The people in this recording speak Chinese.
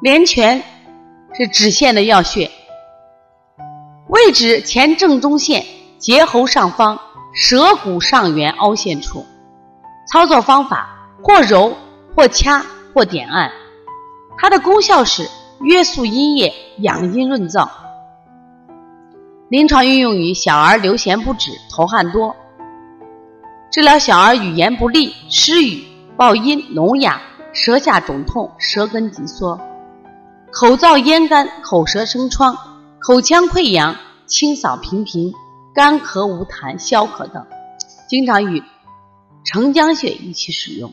连泉是指线的要穴，位置前正中线，结喉上方，舌骨上缘凹陷处。操作方法：或揉，或掐，或点按。它的功效是约束阴液，养阴润燥。临床运用于小儿流涎不止、头汗多，治疗小儿语言不利、失语、爆音、聋哑、舌下肿痛、舌根紧缩、口燥咽干、口舌生疮、口腔溃疡、清扫频频、干咳无痰、消渴等，经常与承浆穴一起使用。